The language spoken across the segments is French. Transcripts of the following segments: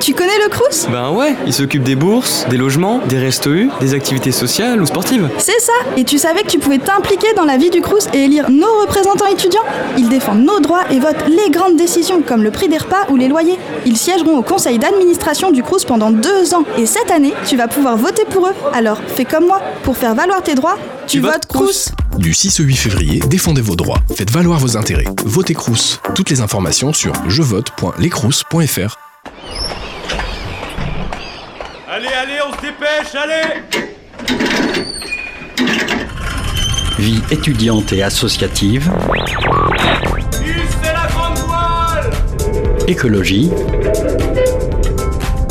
Tu connais le Crous? Ben ouais, il s'occupe des bourses, des logements, des restos U, des activités sociales ou sportives. C'est ça Et tu savais que tu pouvais t'impliquer dans la vie du Crous et élire nos représentants étudiants? Ils défendent nos droits et votent les grandes décisions comme le prix des repas ou les loyers. Ils siégeront au conseil d'administration du Crous pendant deux ans et cette année, tu vas pouvoir voter pour eux. Alors fais comme moi, pour faire valoir tes droits, tu, votes Crous. Du 6 au 8 février, défendez vos droits, faites valoir vos intérêts. Votez Crous. Toutes les informations sur jevote.lescrous.fr. dépêche, allez. Vie étudiante et associative, Hissez la grande voile. Écologie,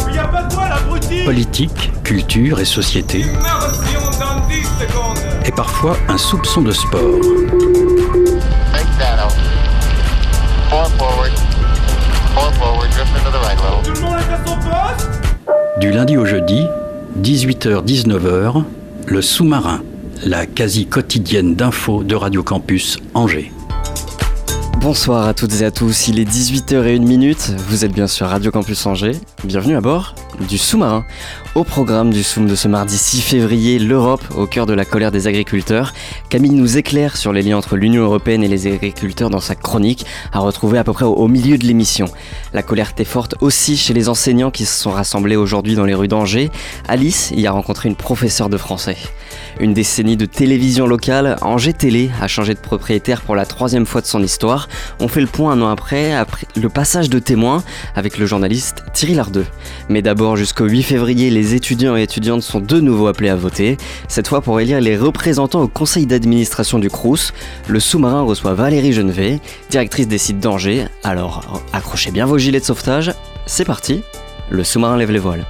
Il y a pas de voile, abruti. Politique, culture et société, Immersion dans 10 secondes. Et parfois un soupçon de sport. Du lundi au jeudi, 18h-19h, le sous-marin, la quasi quotidienne d'infos de Radio Campus Angers. Bonsoir à toutes et à tous, il est 18h01 vous êtes bien sur Radio Campus Angers, bienvenue à bord du sous-marin. Au programme du Soum de ce mardi 6 février, l'Europe au cœur de la colère des agriculteurs. Camille nous éclaire sur les liens entre l'Union Européenne et les agriculteurs dans sa chronique, à retrouver à peu près au, au milieu de l'émission. La colère était forte aussi chez les enseignants qui se sont rassemblés aujourd'hui dans les rues d'Angers. Alice y a rencontré une professeure de français. Une décennie de télévision locale, Angers Télé a changé de propriétaire pour la troisième fois de son histoire. On fait le point un an après, après le passage de témoin avec le journaliste Thierry Lardeux. Mais d'abord, jusqu'au 8 février, les étudiants et étudiantes sont de nouveau appelés à voter, cette fois pour élire les représentants au conseil d'administration du Crous. Le sous-marin reçoit Valérie Genevet, directrice des sites d'Angers. Alors, accrochez bien vos gilets de sauvetage, c'est parti, le sous-marin lève les voiles.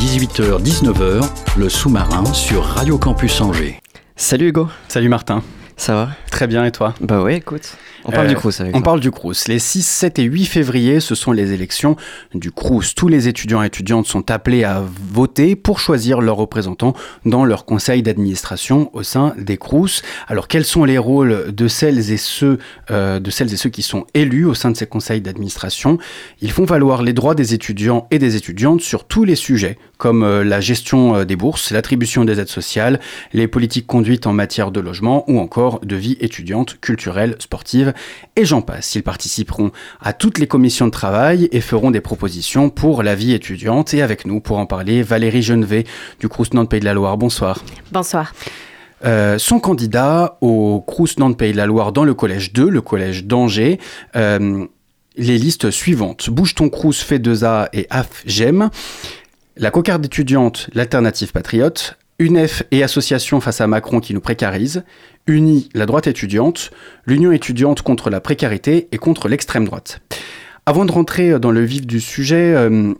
18h-19h, le sous-marin sur Radio Campus Angers. Salut Hugo, Salut Martin, ça va? Très bien et toi? Bah ouais, écoute, on parle Euh, du Crous avec On toi. parle du Crous. Les 6, 7 et 8 février, ce sont les élections du Crous. Tous les étudiants et étudiantes sont appelés à voter pour choisir leurs représentants dans leur conseil d'administration au sein des Crous. Alors quels sont les rôles de celles et ceux euh, de celles et ceux qui sont élus au sein de ces conseils d'administration? Ils font valoir les droits des étudiants et des étudiantes sur tous les sujets comme euh, la gestion euh, des bourses, l'attribution des aides sociales, les politiques conduites en matière de logement ou encore de vie étudiante, culturelle, sportive et j'en passe. Ils participeront à toutes les commissions de travail et feront des propositions pour la vie étudiante. Et avec nous, pour en parler, Valérie Genevet du Crous Nantes Pays de la Loire. Bonsoir. Bonsoir. Euh, son candidat au Crous Nantes Pays de la Loire dans le collège 2, le collège d'Angers. euh, les listes suivantes. Bouge ton Crous, fait 2A et AF J'aime. La cocarde étudiante, l'alternative patriote. UNEF et association face à Macron qui nous précarise. UNI, la droite étudiante. L'Union étudiante contre la précarité et contre l'extrême droite. Avant de rentrer dans le vif du sujet, euh,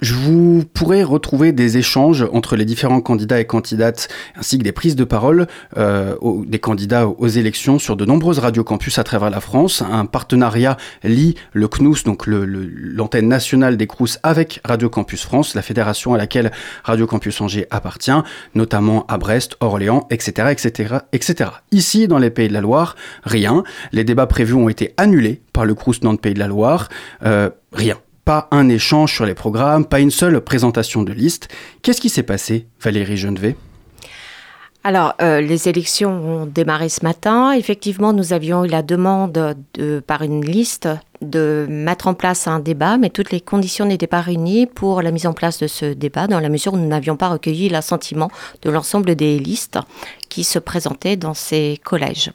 je vous pourrais retrouver des échanges entre les différents candidats et candidates, ainsi que des prises de parole euh, des candidats aux élections sur de nombreuses radios campus à travers la France. Un partenariat lie le CNUS, donc l'antenne nationale des CRUS, avec Radio Campus France, la fédération à laquelle Radio Campus Angers appartient, notamment à Brest, Orléans, etc., etc., etc. Ici, dans les Pays de la Loire, rien. Les débats prévus ont été annulés par le CRUS Nantes Pays de la Loire. Euh, rien. Pas un échange sur les programmes, pas une seule présentation de liste. Qu'est-ce qui s'est passé, Valérie Genevet? Alors, euh, les élections ont démarré ce matin. Effectivement, nous avions eu la demande de, par une liste de mettre en place un débat, mais toutes les conditions n'étaient pas réunies pour la mise en place de ce débat, dans la mesure où nous n'avions pas recueilli l'assentiment de l'ensemble des listes qui se présentaient dans ces collèges.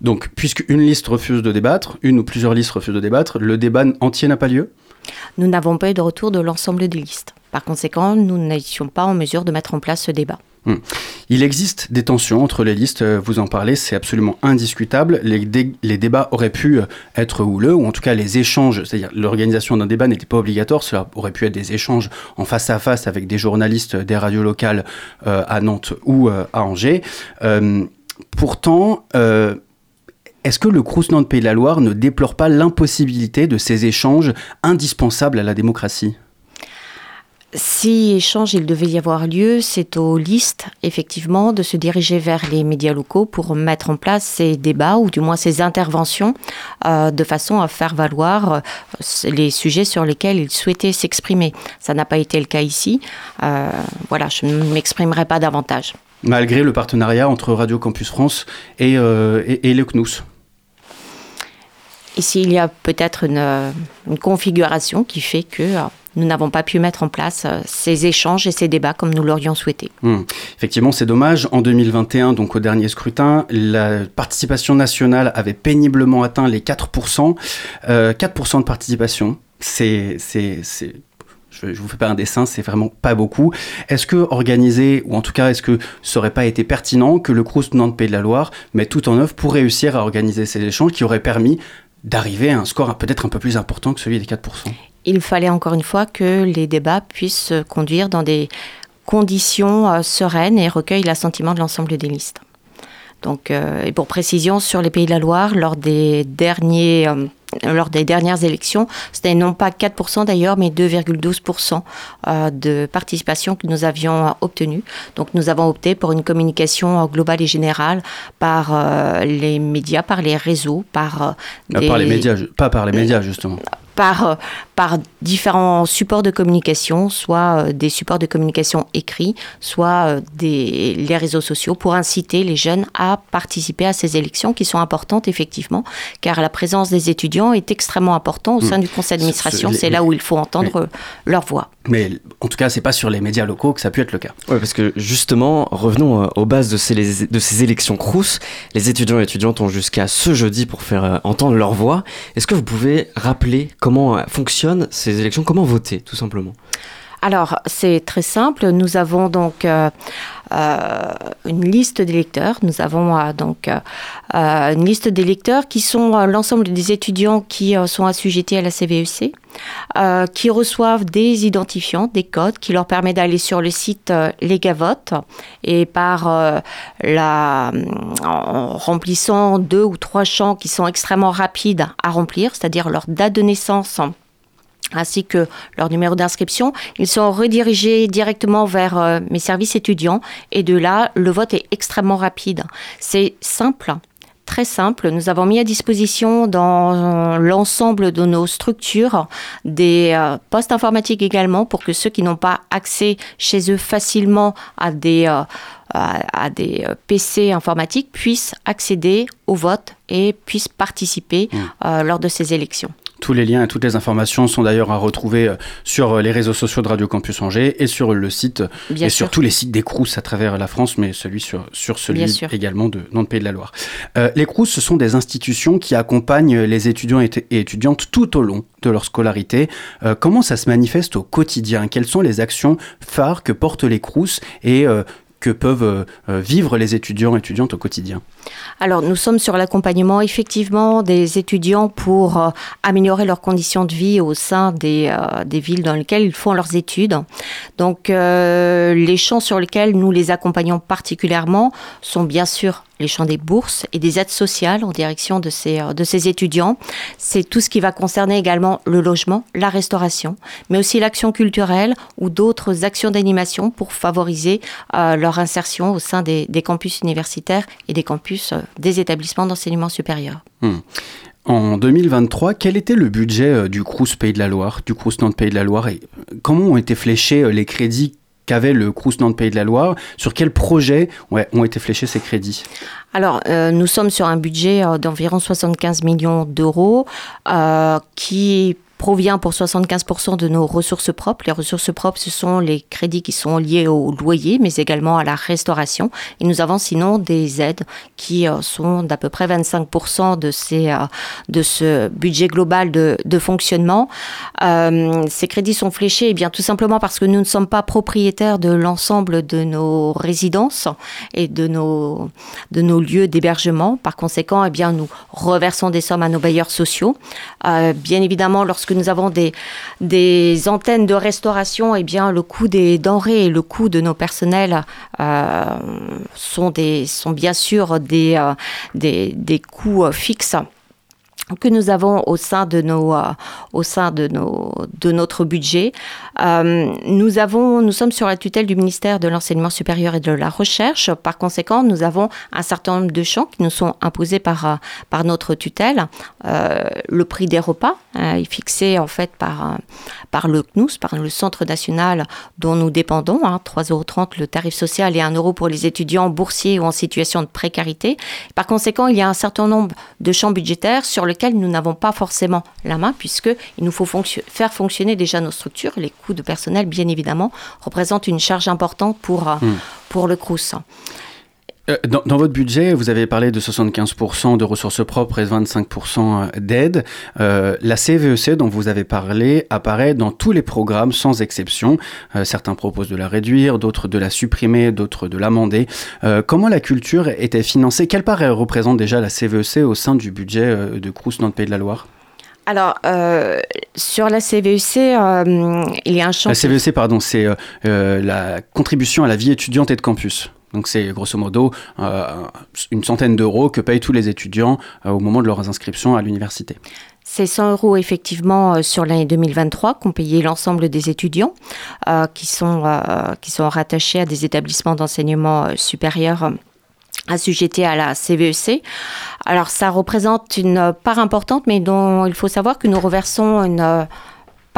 Donc, puisque une liste refuse de débattre, une ou plusieurs listes refusent de débattre, le débat entier n'a pas lieu? Nous n'avons pas eu de retour de l'ensemble des listes. Par conséquent, nous n'étions pas en mesure de mettre en place ce débat. Il existe des tensions entre les listes, euh, vous en parlez, c'est absolument indiscutable. Les, dé- les débats auraient pu euh, être houleux, ou en tout cas les échanges, c'est-à-dire l'organisation d'un débat n'était pas obligatoire, cela aurait pu être des échanges en face à face avec des journalistes des radios locales euh, à Nantes ou à Angers. Pourtant, est-ce que le Crous Nantes Pays de la Loire ne déplore pas l'impossibilité de ces échanges indispensables à la démocratie? Si échange il devait y avoir lieu, c'est aux listes, effectivement, de se diriger vers les médias locaux pour mettre en place ces débats ou du moins ces interventions euh, de façon à faire valoir euh, les sujets sur lesquels ils souhaitaient s'exprimer. Ça n'a pas été le cas ici. Euh, voilà, je ne m'exprimerai pas davantage. Malgré le partenariat entre Radio Campus France et, et, et le CNUS. Ici, il y a peut-être une, une configuration qui fait que euh, nous n'avons pas pu mettre en place euh, ces échanges et ces débats comme nous l'aurions souhaité. Hmm. Effectivement, c'est dommage. En 2021, donc au dernier scrutin, la participation nationale avait péniblement atteint les 4%. Euh, 4% de participation, c'est... je ne vous fais pas un dessin, c'est vraiment pas beaucoup. Est-ce que organiser, ou en tout cas, est-ce que ça aurait pas été pertinent que le Crous Nantes Pays de la Loire mette tout en œuvre pour réussir à organiser ces échanges qui auraient permis d'arriver à un score peut-être un peu plus important que celui des 4% Il fallait encore une fois que les débats puissent se conduire dans des conditions euh, sereines et recueillent l'assentiment de l'ensemble des listes. Donc, euh, et pour précision, sur les Pays de la Loire, lors des derniers euh, lors des dernières élections, c'était non pas 4% d'ailleurs, mais 2,12% euh, de participation que nous avions obtenue. Donc nous avons opté pour une communication globale et générale par les médias, par les réseaux, par Ah, des- Par les médias, pas par les médias justement. Par, euh, par différents supports de communication, soit euh, des supports de communication écrits, soit euh, des, les réseaux sociaux, pour inciter les jeunes à participer à ces élections qui sont importantes effectivement, car la présence des étudiants est extrêmement importante au sein Mm. du conseil d'administration. Ce- ce- C'est là où il faut entendre leur voix. Mais en tout cas, c'est pas sur les médias locaux que ça a pu être le cas. Ouais, parce que justement, revenons aux bases de ces, de ces élections Crous. Les étudiants et étudiantes ont jusqu'à ce jeudi pour faire entendre leur voix. Est-ce que vous pouvez rappeler comment euh, fonctionnent ces élections, comment voter, tout simplement? Alors, c'est très simple. Nous avons donc euh, euh, une liste d'électeurs. Nous avons euh, donc une liste d'électeurs qui sont l'ensemble des étudiants qui sont assujettis à la CVEC, euh, qui reçoivent des identifiants, des codes qui leur permettent d'aller sur le site Legavote et par la, en remplissant deux ou trois champs qui sont extrêmement rapides à remplir, c'est-à-dire leur date de naissance ainsi que leur numéro d'inscription. Ils sont redirigés directement vers euh, mes services étudiants et de là, le vote est extrêmement rapide. C'est simple. Très simple, nous avons mis à disposition dans l'ensemble de nos structures des euh, postes informatiques également pour que ceux qui n'ont pas accès chez eux facilement à des, euh, à, à des PC informatiques puissent accéder au vote et puissent participer euh, lors de ces élections. Tous les liens et toutes les informations sont d'ailleurs à retrouver euh, sur euh, les réseaux sociaux de Radio Campus Angers et sur le site Bien et sur tous les sites des Crous à travers la France, mais celui sur, sur celui également de Nantes Pays de la Loire. Euh, les Crous, ce sont des institutions qui accompagnent les étudiants et, et étudiantes tout au long de leur scolarité. Euh, comment ça se manifeste au quotidien? Quelles sont les actions phares que portent les Crous et euh, que peuvent vivre les étudiants et étudiantes au quotidien? Alors, nous sommes sur l'accompagnement effectivement des étudiants pour euh, améliorer leurs conditions de vie au sein des, euh, des villes dans lesquelles ils font leurs études. Donc, euh, les champs sur lesquels nous les accompagnons particulièrement sont bien sûr les champs des bourses et des aides sociales en direction de ces, de ces étudiants. C'est tout ce qui va concerner également le logement, la restauration, mais aussi l'action culturelle ou d'autres actions d'animation pour favoriser leur insertion au sein des, des campus universitaires et des campus euh, des établissements d'enseignement supérieur. Hmm. En 2023, quel était le budget euh, du Crous Pays de la Loire, du Crous Nantes Pays de la Loire et comment ont été fléchés euh, les crédits qu'avait le Crous Nantes Pays de la Loire Sur quels projets ouais, ont été fléchés ces crédits? Alors, euh, nous sommes sur un budget d'environ 75 millions d'euros euh, qui provient pour 75% de nos ressources propres. Les ressources propres, ce sont les crédits qui sont liés au loyer, mais également à la restauration. Et nous avons sinon des aides qui euh, sont d'à peu près 25% de, ces, euh, de ce budget global de, de fonctionnement. Euh, ces crédits sont fléchés eh bien, tout simplement parce que nous ne sommes pas propriétaires de l'ensemble de nos résidences et de nos, de nos lieux d'hébergement. Par conséquent, eh bien, nous reversons des sommes à nos bailleurs sociaux. Bien évidemment, lorsque nous avons des, antennes de restauration, eh bien, le coût des denrées et le coût de nos personnels euh, sont, des, sont bien sûr des, euh, coûts fixes que nous avons au sein de nos euh, au sein de nos de notre budget. Euh, nous avons nous sommes sur la tutelle du ministère de l'enseignement supérieur et de la recherche. Par conséquent, nous avons un certain nombre de champs qui nous sont imposés par euh, par notre tutelle. Le prix des repas euh, est fixé en fait par par le CNUS, par le Centre national dont nous dépendons. Hein, 3,30 euros le tarif social et 1 euro pour les étudiants boursiers ou en situation de précarité. Par conséquent, il y a un certain nombre de champs budgétaires sur lesquels nous n'avons pas forcément la main, puisqu'il nous faut fonction- faire fonctionner déjà nos structures. Les coûts de personnel, bien évidemment, représentent une charge importante pour, euh, Hmm. pour le CRUS. Euh, Dans, dans votre budget, vous avez parlé de 75% de ressources propres et 25% d'aide. Euh, la CVEC dont vous avez parlé apparaît dans tous les programmes sans exception. Euh, certains proposent de la réduire, d'autres de la supprimer, d'autres de l'amender. Euh, comment la culture était financée? Quelle part elle représente déjà la CVEC au sein du budget euh, de Crous dans le Pays de la Loire? Alors, euh, sur la CVEC, euh, il y a un champ... La CVEC, pardon, c'est euh, euh, la contribution à la vie étudiante et de campus. Donc c'est grosso modo euh, une centaine d'euros que payent tous les étudiants euh, au moment de leurs inscriptions à l'université. C'est 100 euros effectivement euh, sur l'année 2023 qu'ont payé l'ensemble des étudiants qui, sont, qui sont rattachés à des établissements d'enseignement supérieur assujettés à la CVEC. Alors ça représente une part importante, mais dont il faut savoir que nous reversons une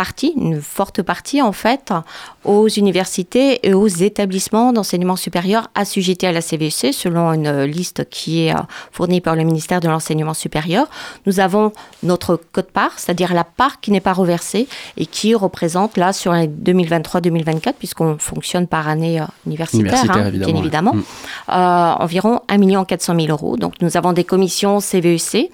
partie, une forte partie en fait, aux universités et aux établissements d'enseignement supérieur assujettés à la CVEC selon une liste qui est euh, fournie par le ministère de l'enseignement supérieur. Nous avons notre code-part, c'est-à-dire la part qui n'est pas reversée et qui représente là sur l'année 2023-2024, puisqu'on fonctionne par année euh, universitaire, Universitaire, hein, évidemment, bien évidemment, Mm. euh, environ 1 400 000 euros. Donc nous avons des commissions CVEC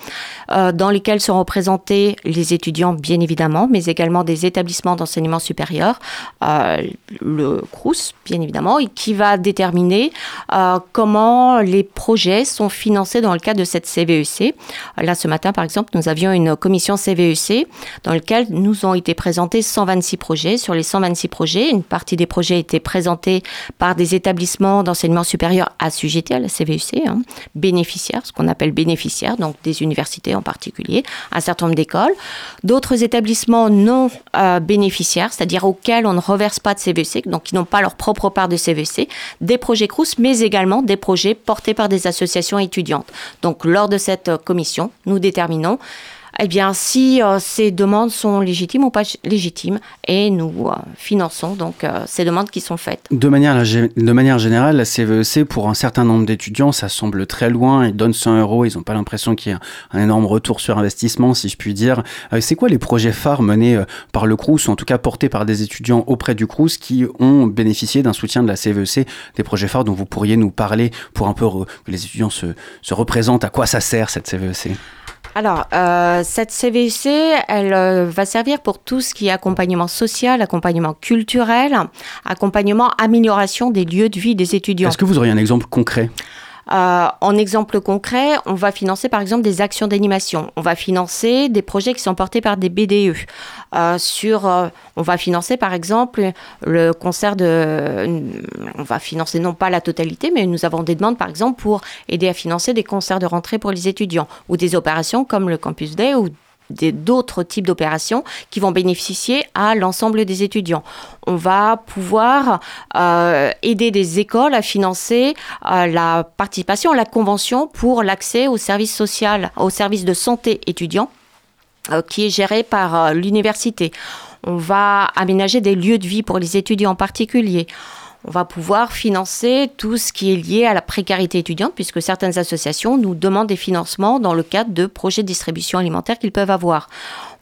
euh, dans lesquelles sont représentés les étudiants, bien évidemment, mais également des établissements d'enseignement supérieur, euh, le CRUS, bien évidemment, et qui va déterminer euh, comment les projets sont financés dans le cadre de cette CVEC. Là, ce matin, par exemple, nous avions une commission CVEC dans laquelle nous ont été présentés 126 projets. Sur les 126 projets, une partie des projets étaient présentés par des établissements d'enseignement supérieur assujettés à la CVEC, hein, bénéficiaires, ce qu'on appelle bénéficiaires, donc des universités en particulier, un certain nombre d'écoles. D'autres établissements non euh, bénéficiaires, c'est-à-dire auxquels on ne reverse pas de CVEC, donc qui n'ont pas leur propre part de CVEC, des projets CRUS, mais également des projets portés par des associations étudiantes. Donc lors de cette euh, commission, nous déterminons eh bien, si euh, ces demandes sont légitimes ou pas légitimes, et nous euh, finançons donc euh, ces demandes qui sont faites. De manière, générale, la CVEC, pour un certain nombre d'étudiants, ça semble très loin. Ils donnent 100 euros, ils n'ont pas l'impression qu'il y ait un énorme retour sur investissement, si je puis dire. C'est quoi les projets phares menés par le CRUS, ou en tout cas portés par des étudiants auprès du CRUS, qui ont bénéficié d'un soutien de la CVEC, des projets phares dont vous pourriez nous parler pour un peu que les étudiants se, se représentent à quoi ça sert cette E CVEC Alors, euh, cette CVC, elle euh, va servir pour tout ce qui est accompagnement social, accompagnement culturel, accompagnement, amélioration des lieux de vie des étudiants. Est-ce que vous auriez un exemple concret? Euh, en exemple concret, on va financer par exemple des actions d'animation. On va financer des projets qui sont portés par des BDE. Euh, sur, euh, on va financer par exemple le concert de, on va financer non pas la totalité, mais nous avons des demandes par exemple pour aider à financer des concerts de rentrée pour les étudiants ou des opérations comme le Campus Day ou d'autres types d'opérations qui vont bénéficier à l'ensemble des étudiants. On va pouvoir euh, aider des écoles à financer euh, la participation à la convention pour l'accès au service social, au service de santé étudiant euh, qui est géré par l'université. On va aménager des lieux de vie pour les étudiants en particulier. On va pouvoir financer tout ce qui est lié à la précarité étudiante, puisque certaines associations nous demandent des financements dans le cadre de projets de distribution alimentaire qu'ils peuvent avoir.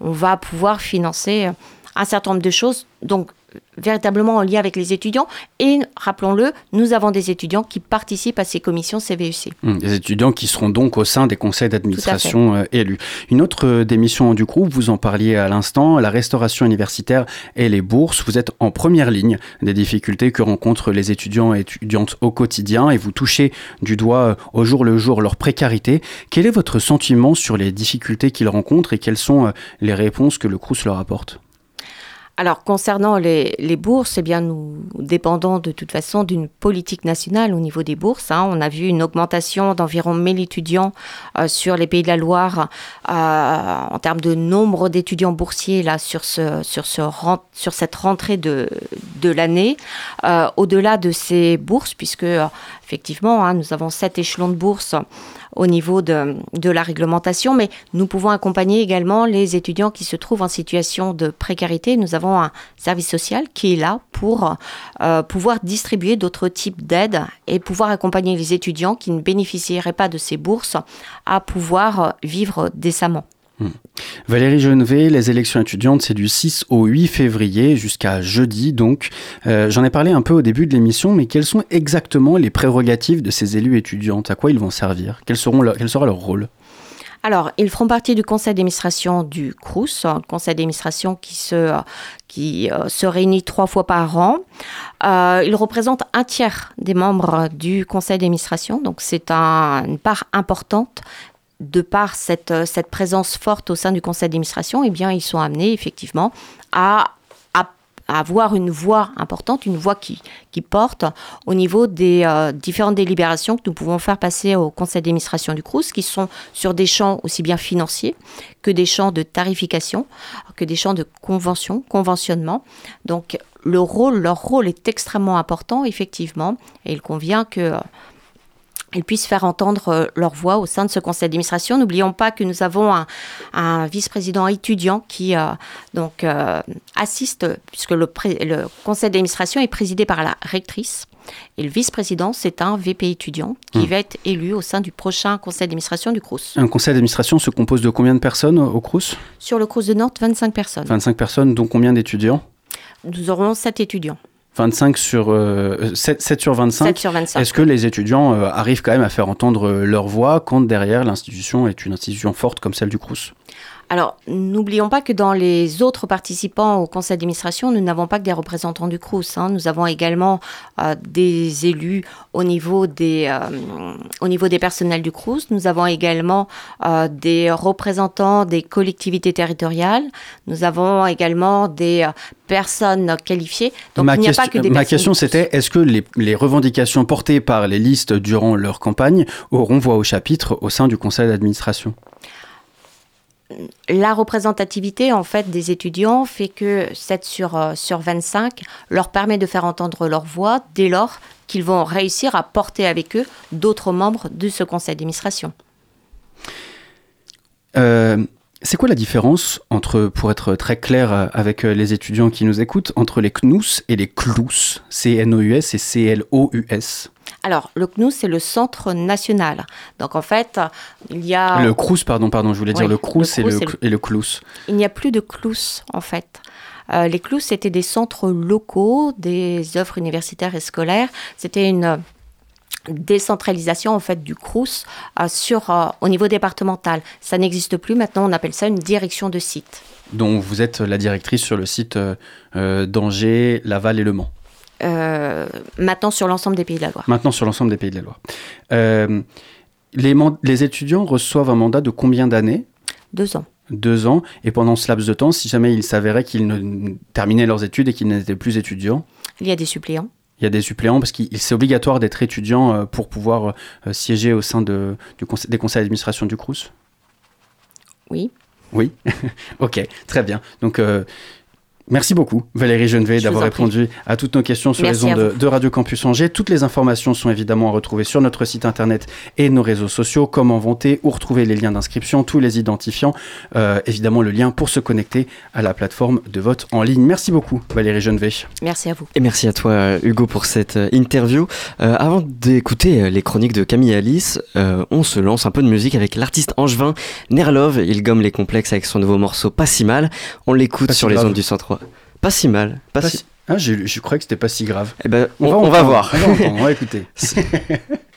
On va pouvoir financer euh, un certain nombre de choses, donc véritablement en lien avec les étudiants. Et rappelons-le, nous avons des étudiants qui participent à ces commissions CVEC. Hum, Des étudiants qui seront donc au sein des conseils d'administration euh, élus. Une autre euh, des missions du groupe, vous en parliez à l'instant, la restauration universitaire et les bourses. Vous êtes en première ligne des difficultés que rencontrent les étudiants et étudiantes au quotidien et vous touchez du doigt euh, au jour le jour leur précarité. Quel est votre sentiment sur les difficultés qu'ils rencontrent et quelles sont les réponses que le CRUS leur apporte? Alors, concernant les, bourses, eh bien, nous dépendons de toute façon d'une politique nationale au niveau des bourses. hein. On a vu une augmentation d'environ 1000 étudiants euh, sur les Pays de la Loire euh, en termes de nombre d'étudiants boursiers là, sur, ce, sur, ce sur cette rentrée de, de l'année. Euh, Au-delà de ces bourses, puisque effectivement, hein, nous avons sept échelons de bourses au niveau de, la réglementation, mais nous pouvons accompagner également les étudiants qui se trouvent en situation de précarité. Nous avons un service social qui est là pour euh, pouvoir distribuer d'autres types d'aides et pouvoir accompagner les étudiants qui ne bénéficieraient pas de ces bourses à pouvoir vivre décemment. Valérie Genevet, les élections étudiantes, c'est du 6 au 8 février jusqu'à jeudi. Donc, Euh, j'en ai parlé un peu au début de l'émission, mais quelles sont exactement les prérogatives de ces élus étudiantes? À quoi ils vont servir? Seront leur- quel sera leur rôle? Alors, ils feront partie du conseil d'administration du CRUS, un conseil d'administration qui, se, qui euh, se réunit trois fois par an. Euh, ils représentent un tiers des membres du conseil d'administration, donc c'est un- une part importante. De par cette, euh, cette présence forte au sein du conseil d'administration, eh bien, ils sont amenés effectivement à, à- avoir une voix importante, une voix qui, qui porte au niveau des euh, différentes délibérations que nous pouvons faire passer au conseil d'administration du CRUS, qui sont sur des champs aussi bien financiers que des champs de tarification, que des champs de convention, conventionnement. Donc le rôle, leur rôle est extrêmement important, effectivement, et il convient que euh, ils puissent faire entendre euh, leur voix au sein de ce conseil d'administration. N'oublions pas que nous avons un, un vice-président étudiant qui euh, donc euh, assiste, puisque le, conseil d'administration est présidé par la rectrice. Et le vice-président, c'est un VP étudiant qui Hmm. va être élu au sein du prochain conseil d'administration du CRUS. Un conseil d'administration se compose de combien de personnes au au CRUS Sur le CRUS de Nantes, 25 personnes. 25 personnes, dont combien d'étudiants? Nous aurons 7 étudiants. 25 sur euh, 7, 7 sur 25. 7 sur 25. Est-ce que les étudiants euh, arrivent quand même à faire entendre leur voix quand derrière l'institution est une institution forte comme celle du CRUS Alors, n'oublions pas que dans les autres participants au conseil d'administration, nous n'avons pas que des représentants du CRUS. hein. Nous avons également euh, des élus au niveau des, euh, au niveau des personnels du CRUS. Nous avons également euh, des représentants des collectivités territoriales. Nous avons également des personnes qualifiées. Donc, ma il n'y a question, pas que des ma question c'était est-ce que les, les revendications portées par les listes durant leur campagne auront voix au chapitre au sein du conseil d'administration? La représentativité en fait des étudiants fait que 7 sur, euh, sur 25 leur permet de faire entendre leur voix dès lors qu'ils vont réussir à porter avec eux d'autres membres de ce conseil d'administration. Euh, c'est quoi la différence entre, pour être très clair euh, avec euh, les étudiants qui nous écoutent, entre les CNUS et les CLUS C-N-O-U-S et C-L-O-U-S Alors, le CNUS, c'est le Centre national. Donc, en fait, il y a... Le CRUS, pardon, pardon, je voulais dire le CRUS, le et, le, CRUS et le- et le CLUS. Il n'y a plus de CLUS, en fait. Euh, les CLUS, c'était des centres locaux, des œuvres universitaires et scolaires. C'était une décentralisation en fait du CRUS euh, sur, euh, au niveau départemental. Ça n'existe plus. Maintenant, on appelle ça une direction de site. dont vous êtes la directrice sur le site euh, d'Angers, Laval et Le Mans. Euh, maintenant, sur l'ensemble des pays de la Loire. Maintenant sur l'ensemble des pays de la Loire. Euh, les, étudiants reçoivent un mandat de combien d'années? Deux ans. Deux ans. Et pendant ce laps de temps, si jamais il s'avérait qu'ils ne terminaient leurs études et qu'ils n'étaient plus étudiants, Il y a des suppléants. il y a des suppléants parce que c'est obligatoire d'être étudiant euh, pour pouvoir siéger au sein de, du conseil- des conseils d'administration du CRUS Oui. Oui, ok, très bien. Donc, euh, merci beaucoup, Valérie Genevet, d'avoir répondu à toutes nos questions sur Merci les ondes de, Radio Campus Angers. Toutes les informations sont évidemment à retrouver sur notre site internet et nos réseaux sociaux. Comment voter, où retrouver les liens d'inscription, tous les identifiants. Euh, évidemment, le lien pour se connecter à la plateforme de vote en ligne. Merci beaucoup, Valérie Genevet. Merci à vous. Et merci à toi Hugo pour cette euh, interview. Euh, avant d'écouter les chroniques de Camille et Alice, euh, on se lance un peu de musique avec l'artiste angevin Nerlov. Il gomme les complexes avec son nouveau morceau Pas si mal. On l'écoute sur les grave. ondes du 103. Pas si mal. Pas, Pas si... si- Ah, j'ai- je croyais que c'était pas si grave. Eh ben, on, on entendre, va voir. On va entendre, on va écouter.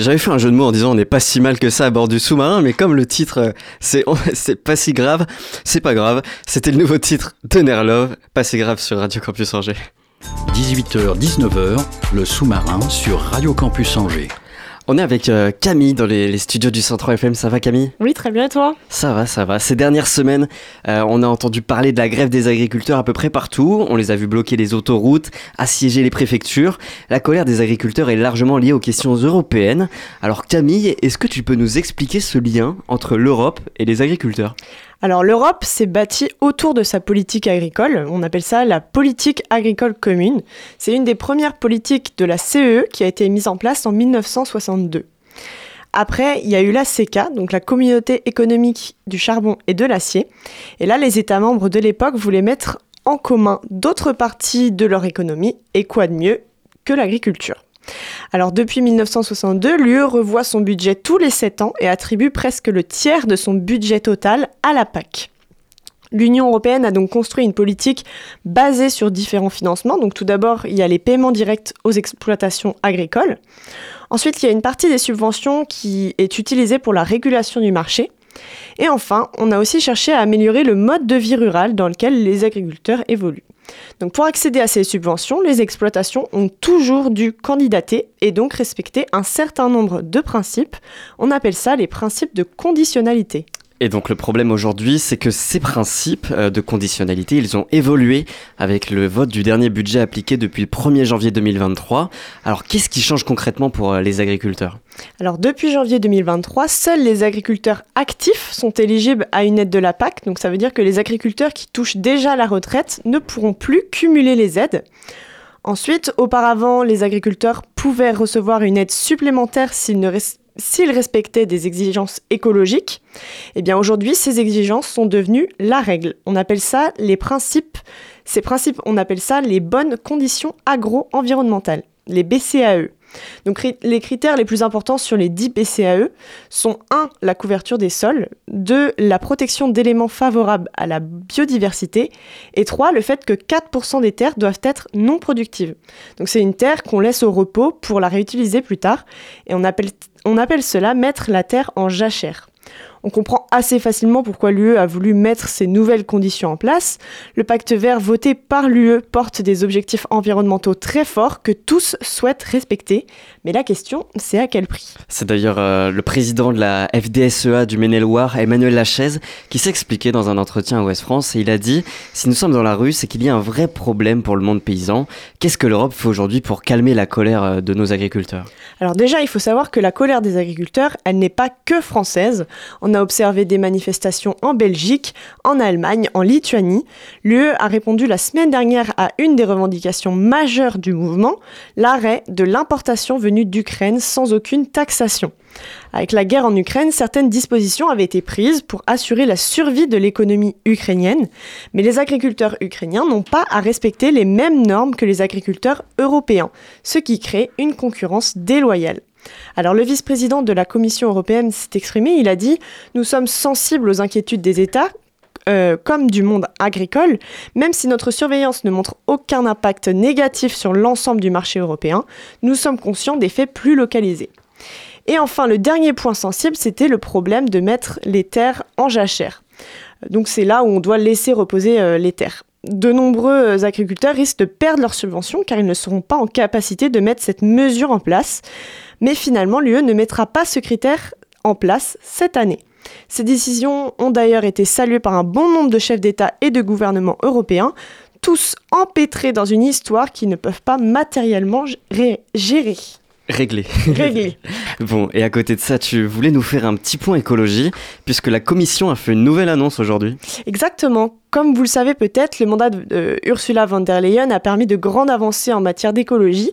j'avais fait un jeu de mots en disant on n'est pas si mal que ça à bord du sous-marin, mais comme le titre euh, c'est c'est pas si grave, c'est pas grave. C'était le nouveau titre de Nerlove, pas si grave sur Radio Campus Angers. 18h-19h, le sous-marin sur Radio Campus Angers. On est avec euh, Camille dans les, les studios du Centre FM. Ça va Camille? Oui, très bien, et toi? Ça va, ça va. Ces dernières semaines, euh, on a entendu parler de la grève des agriculteurs à peu près partout. On les a vus bloquer les autoroutes, assiéger les préfectures. La colère des agriculteurs est largement liée aux questions européennes. Alors Camille, est-ce que tu peux nous expliquer ce lien entre l'Europe et les agriculteurs? Alors l'Europe s'est bâtie autour de sa politique agricole, on appelle ça la politique agricole commune. C'est une des premières politiques de la CE qui a été mise en place en 1962. Après, il y a eu la CECA, donc la communauté économique du charbon et de l'acier. Et là, les États membres de l'époque voulaient mettre en commun d'autres parties de leur économie, et quoi de mieux que l'agriculture. Alors depuis 1962, l'UE revoit son budget tous les 7 ans et attribue presque le tiers de son budget total à la PAC. L'Union européenne a donc construit une politique basée sur différents financements. Donc tout d'abord, il y a les paiements directs aux exploitations agricoles. Ensuite, il y a une partie des subventions qui est utilisée pour la régulation du marché. Et enfin, on a aussi cherché à améliorer le mode de vie rural dans lequel les agriculteurs évoluent. Donc pour accéder à ces subventions, les exploitations ont toujours dû candidater et donc respecter un certain nombre de principes. On appelle ça les principes de conditionnalité. Et donc le problème aujourd'hui, c'est que ces principes euh, de conditionnalité, ils ont évolué avec le vote du dernier budget appliqué depuis le 1er janvier 2023. Alors qu'est-ce qui change concrètement pour euh, les agriculteurs? Alors depuis janvier 2023, seuls les agriculteurs actifs sont éligibles à une aide de la PAC. Donc ça veut dire que les agriculteurs qui touchent déjà la retraite ne pourront plus cumuler les aides. Ensuite, auparavant, les agriculteurs pouvaient recevoir une aide supplémentaire s'ils ne res- s'ils respectaient des exigences écologiques. Eh bien aujourd'hui, ces exigences sont devenues la règle. On appelle ça les principes. Ces principes, on appelle ça les bonnes conditions agro-environnementales, les BCAE. Donc les critères les plus importants sur les 10 BCAE sont 1. la couverture des sols, 2. la protection d'éléments favorables à la biodiversité et 3. le fait que 4% des terres doivent être non productives. Donc c'est une terre qu'on laisse au repos pour la réutiliser plus tard et on appelle, on appelle cela mettre la terre en jachère. On comprend assez facilement pourquoi l'UE a voulu mettre ces nouvelles conditions en place. Le pacte vert voté par l'UE porte des objectifs environnementaux très forts que tous souhaitent respecter. Mais la question, c'est à quel prix? C'est d'ailleurs euh, le président de la FDSEA du Maine-et-Loire, Emmanuel Lachaise, qui s'expliquait dans un entretien à Ouest France et il a dit Si nous sommes dans la rue, c'est qu'il y a un vrai problème pour le monde paysan. Qu'est-ce que l'Europe fait aujourd'hui pour calmer la colère euh, de nos agriculteurs? Alors déjà, il faut savoir que la colère des agriculteurs, elle n'est pas que française. On a observé des manifestations en Belgique, en Allemagne, en Lituanie. L'UE a répondu la semaine dernière à une des revendications majeures du mouvement, l'arrêt de l'importation venue d'Ukraine sans aucune taxation. Avec la guerre en Ukraine, certaines dispositions avaient été prises pour assurer la survie de l'économie ukrainienne, mais les agriculteurs ukrainiens n'ont pas à respecter les mêmes normes que les agriculteurs européens, ce qui crée une concurrence déloyale. Alors le vice-président de la Commission européenne s'est exprimé, il a dit ⁇ Nous sommes sensibles aux inquiétudes des États euh, comme du monde agricole, même si notre surveillance ne montre aucun impact négatif sur l'ensemble du marché européen, nous sommes conscients des faits plus localisés. Et enfin, le dernier point sensible, c'était le problème de mettre les terres en jachère. Donc c'est là où on doit laisser reposer euh, les terres. De nombreux agriculteurs risquent de perdre leurs subventions car ils ne seront pas en capacité de mettre cette mesure en place. Mais finalement, l'UE ne mettra pas ce critère en place cette année. Ces décisions ont d'ailleurs été saluées par un bon nombre de chefs d'État et de gouvernements européens, tous empêtrés dans une histoire qu'ils ne peuvent pas matériellement gé- gérer. Réglé. Réglé. bon, et à côté de ça, tu voulais nous faire un petit point écologie, puisque la Commission a fait une nouvelle annonce aujourd'hui. Exactement. Comme vous le savez peut-être, le mandat de euh, Ursula von der Leyen a permis de grandes avancées en matière d'écologie.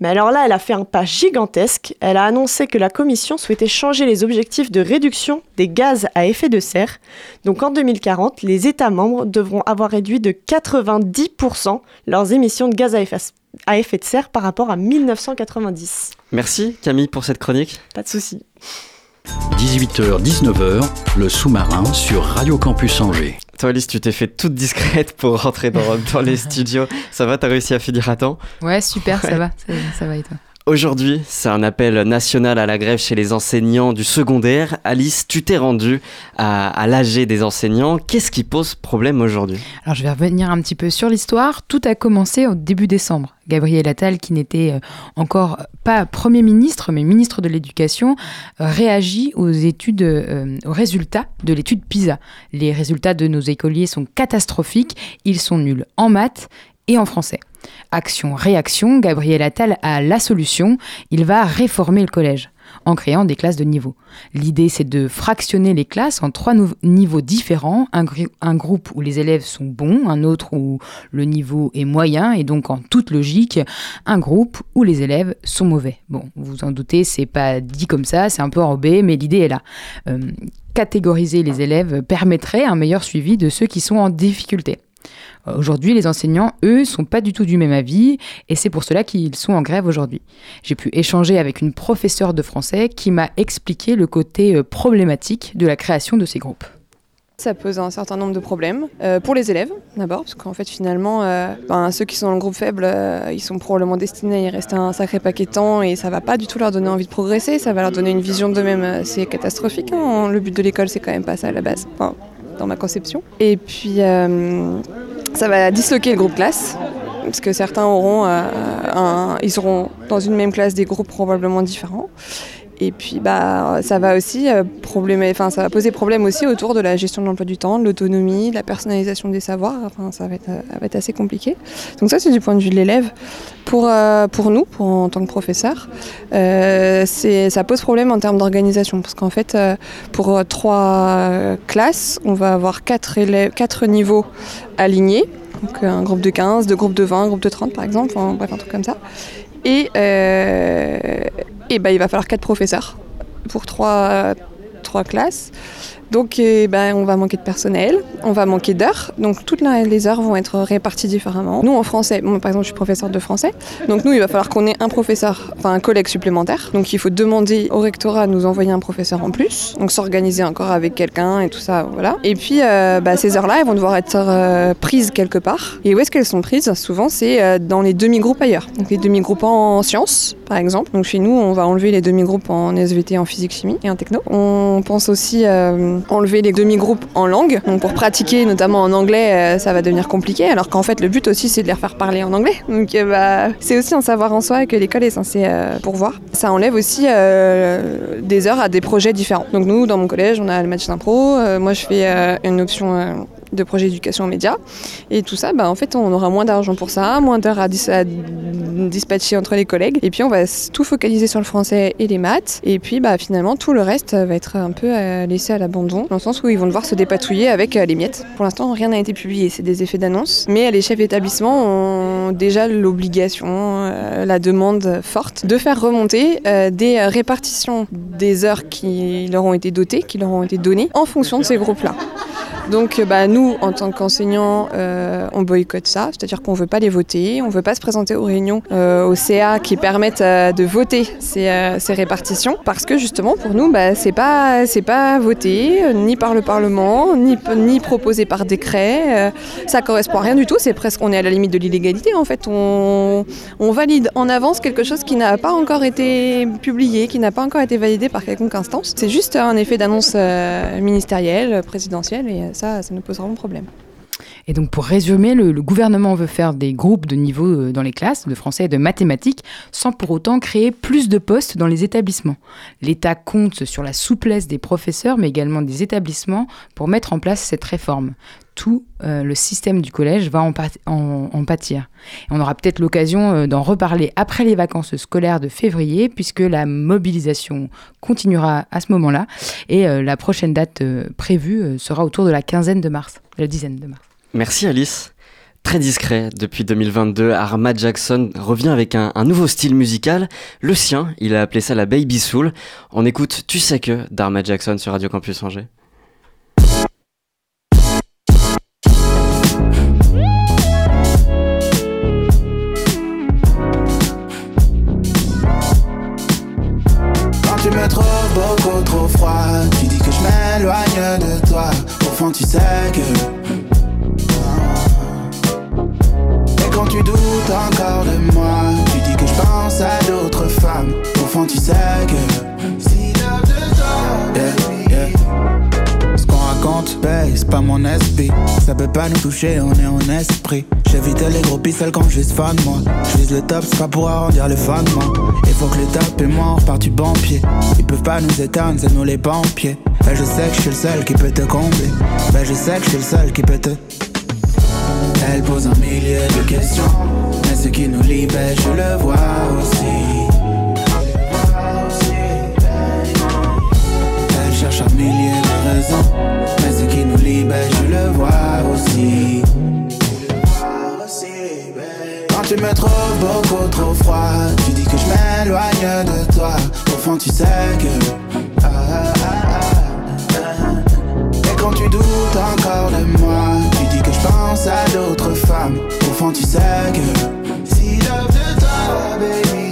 Mais alors là, elle a fait un pas gigantesque. Elle a annoncé que la Commission souhaitait changer les objectifs de réduction des gaz à effet de serre. Donc en 2040, les États membres devront avoir réduit de 90% leurs émissions de gaz à effet, à effet de serre par rapport à 1990. Merci Camille pour cette chronique. Pas de souci. 18h-19h, le sous-marin sur Radio Campus Angers. Toi Alice, tu t'es fait toute discrète pour rentrer dans, dans les studios. Ça va, t'as réussi à finir à temps? Ouais, super, ça va, ça, ça va et toi? Aujourd'hui, c'est un appel national à la grève chez les enseignants du secondaire. Alice, tu t'es rendue à, l'AG des enseignants. Qu'est-ce qui pose problème aujourd'hui? Alors je vais revenir un petit peu sur l'histoire. Tout a commencé au début décembre. Gabriel Attal, qui n'était euh, encore pas Premier ministre, mais ministre de l'Éducation, euh, réagit aux études, euh, aux résultats de l'étude PISA. Les résultats de nos écoliers sont catastrophiques. Ils sont nuls en maths et en français. Action-réaction, Gabriel Attal a la solution. Il va réformer le collège en créant des classes de niveau. L'idée, c'est de fractionner les classes en trois niveaux différents, un, groupe où les élèves sont bons, un autre où le niveau est moyen, et donc en toute logique, un groupe où les élèves sont mauvais. Bon, vous vous en doutez, c'est pas dit comme ça, c'est un peu enrobé, mais l'idée est là. Euh, catégoriser les élèves permettrait un meilleur suivi de ceux qui sont en difficulté. Aujourd'hui, les enseignants, eux, sont pas du tout du même avis et c'est pour cela qu'ils sont en grève aujourd'hui. J'ai pu échanger avec une professeure de français qui m'a expliqué le côté euh, problématique de la création de ces groupes. Ça pose un certain nombre de problèmes euh, pour les élèves d'abord, parce qu'en fait finalement, euh, ben, ceux qui sont dans le groupe faible, euh, ils sont probablement destinés à y rester un sacré paquet de temps et ça va pas du tout leur donner envie de progresser, ça va leur donner une vision d'eux-mêmes assez catastrophique. Hein. Le but de l'école c'est quand même pas ça à la base, dans ma conception. Et puis euh, ça va disloquer le groupe classe, parce que certains auront, euh, un, ils seront dans une même classe des groupes probablement différents. Et puis bah ça va aussi euh, poser problème aussi autour de la gestion de l'emploi du temps, de l'autonomie, de la personnalisation des savoirs. Enfin ça va être, assez compliqué. Donc ça c'est du point de vue de l'élève. Pour euh, pour nous, pour en tant que professeur, euh, ça pose problème en termes d'organisation parce qu'en fait euh, pour trois classes, on va avoir quatre élèves, quatre niveaux alignés. Donc un groupe de 15, deux groupes de 20, un groupe de 30 par exemple, enfin, bref un truc comme ça. Et, euh, et bah, il va falloir quatre professeurs pour trois, trois classes. Donc eh ben, on va manquer de personnel, on va manquer d'heures. Donc toutes les heures vont être réparties différemment. Nous en français, moi par exemple je suis professeur de français, donc nous il va falloir qu'on ait un professeur, enfin un collègue supplémentaire. Donc il faut demander au rectorat de nous envoyer un professeur en plus. Donc s'organiser encore avec quelqu'un et tout ça, voilà. Et puis euh, bah, ces heures-là, elles vont devoir être euh, prises quelque part. Et où est-ce qu'elles sont prises? Souvent c'est euh, dans les demi-groupes ailleurs. Donc les demi-groupes en sciences par exemple. Donc chez nous on va enlever les demi-groupes en SVT, en physique-chimie et en techno. On pense aussi enlever les demi-groupes en langue. Donc pour pratiquer, notamment en anglais, euh, ça va devenir compliqué. Alors qu'en fait, le but aussi, c'est de les refaire parler en anglais. Donc euh, bah, c'est aussi un savoir en soi que l'école est censée euh, pourvoir. Ça enlève aussi euh, des heures à des projets différents. Donc nous, dans mon collège, on a le match d'impro. moi, je fais une option de projet d'éducation aux médias. Et tout ça, bah, en fait, on aura moins d'argent pour ça, moins d'heures à, dis à, dispatcher entre les collègues. Et puis, on va tout focaliser sur le français et les maths. Et puis, bah, finalement, tout le reste va être un peu euh, laissé à l'abandon, dans le sens où ils vont devoir se dépatouiller avec euh, les miettes. Pour l'instant, rien n'a été publié, c'est des effets d'annonce. Mais les chefs d'établissement ont déjà l'obligation, euh, la demande forte, de faire remonter des répartitions des heures qui leur ont été dotées, qui leur ont été données, en fonction de ces groupes-là. Donc bah, nous, en tant qu'enseignants, euh, on boycotte ça, c'est-à-dire qu'on ne veut pas les voter, on ne veut pas se présenter aux réunions euh, au CA qui permettent euh, de voter ces, euh, répartitions, parce que justement pour nous, bah, pas c'est pas voté euh, ni par le Parlement, ni, ni proposé par décret, ça correspond à rien du tout, c'est presque on est à la limite de l'illégalité en fait, on, valide en avance quelque chose qui n'a pas encore été publié, qui n'a pas encore été validé par quelconque instance. C'est juste un effet d'annonce ministérielle, présidentielle ça, ça nous pose vraiment problème. Et donc pour résumer, le, le, gouvernement veut faire des groupes de niveau dans les classes de français et de mathématiques sans pour autant créer plus de postes dans les établissements. L'État compte sur la souplesse des professeurs mais également des établissements pour mettre en place cette réforme. Tout euh, le système du collège va en, en, pâtir. On aura peut-être l'occasion euh, d'en reparler après les vacances scolaires de février puisque la mobilisation continuera à ce moment-là et euh, la prochaine date prévue sera autour de la quinzaine de mars, de la dizaine de mars. Merci Alice. Très discret, depuis 2022, Arma Jackson revient avec un, un, nouveau style musical, le sien, il a appelé ça la Baby Soul. On écoute Tu sais que d'Arma Jackson sur Radio Campus Angers. Nous toucher, on est en esprit. J'évite les gros pixels quand je suis fan, moi. Je le top, c'est pas pour arrondir le fan, moi. Il faut que le top et moi on du bon pied. Ils peuvent pas nous éteindre, c'est nous les pompiers. Ben je sais que je suis le seul qui peut te combler. Ben je sais que je suis le seul qui peut te. Elle pose un millier de questions. Mais ce qui nous libère, je le vois aussi. Elle cherche un millier de raisons. Mais ce qui nous libère, je le vois aussi. Quand tu me trouves beaucoup trop froid, tu dis que je m'éloigne de toi. Au fond, tu sais que. ah, ah, ah. Et quand tu doutes encore de moi, tu dis que je pense à d'autres femmes. Au fond, tu sais que. Si love de toi, baby.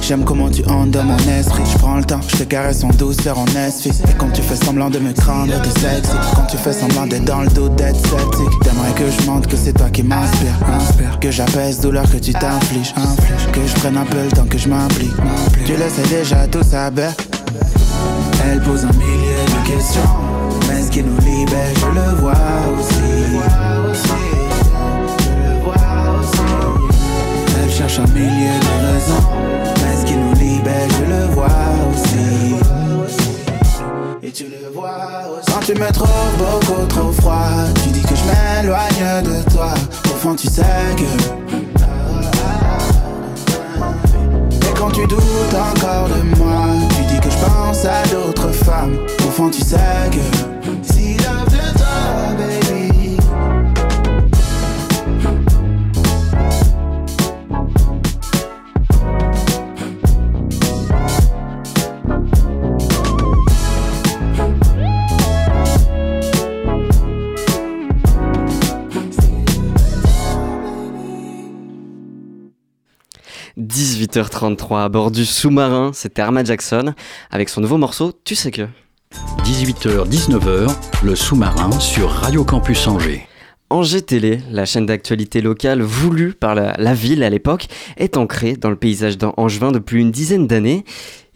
J'aime comment tu dans mon esprit. Je prends le temps, je te caresse en douceur en esprit. Et quand tu fais semblant de me craindre, t'es sexy. Quand tu fais semblant d'être dans le dos, d'être sceptique. T'aimerais que je montre que c'est toi qui m'inspire. Inspire. Que j'apaise douleur que tu t'infliges. Inflige. Que je prenne un peu le temps que je m'implique. Tu le sais déjà, tout ça. Elle pose un millier de questions. Mais ce qui nous libère, je le vois aussi. Elle cherche un millier de raisons. Mais je le vois aussi. Et tu le vois aussi. Quand tu me trouves beaucoup trop froid, tu dis que je m'éloigne de toi. Au fond, tu sais que. Et quand tu doutes encore de moi, tu dis que je pense à d'autres femmes. Au fond, tu sais que. 18h33 à bord du sous-marin, c'était Arma Jackson avec son nouveau morceau Tu sais que. 18h-19h, le sous-marin sur Radio Campus Angers. Angers Télé, la chaîne d'actualité locale voulue par la, la ville à l'époque, est ancrée dans le paysage d'Angevin depuis une dizaine d'années.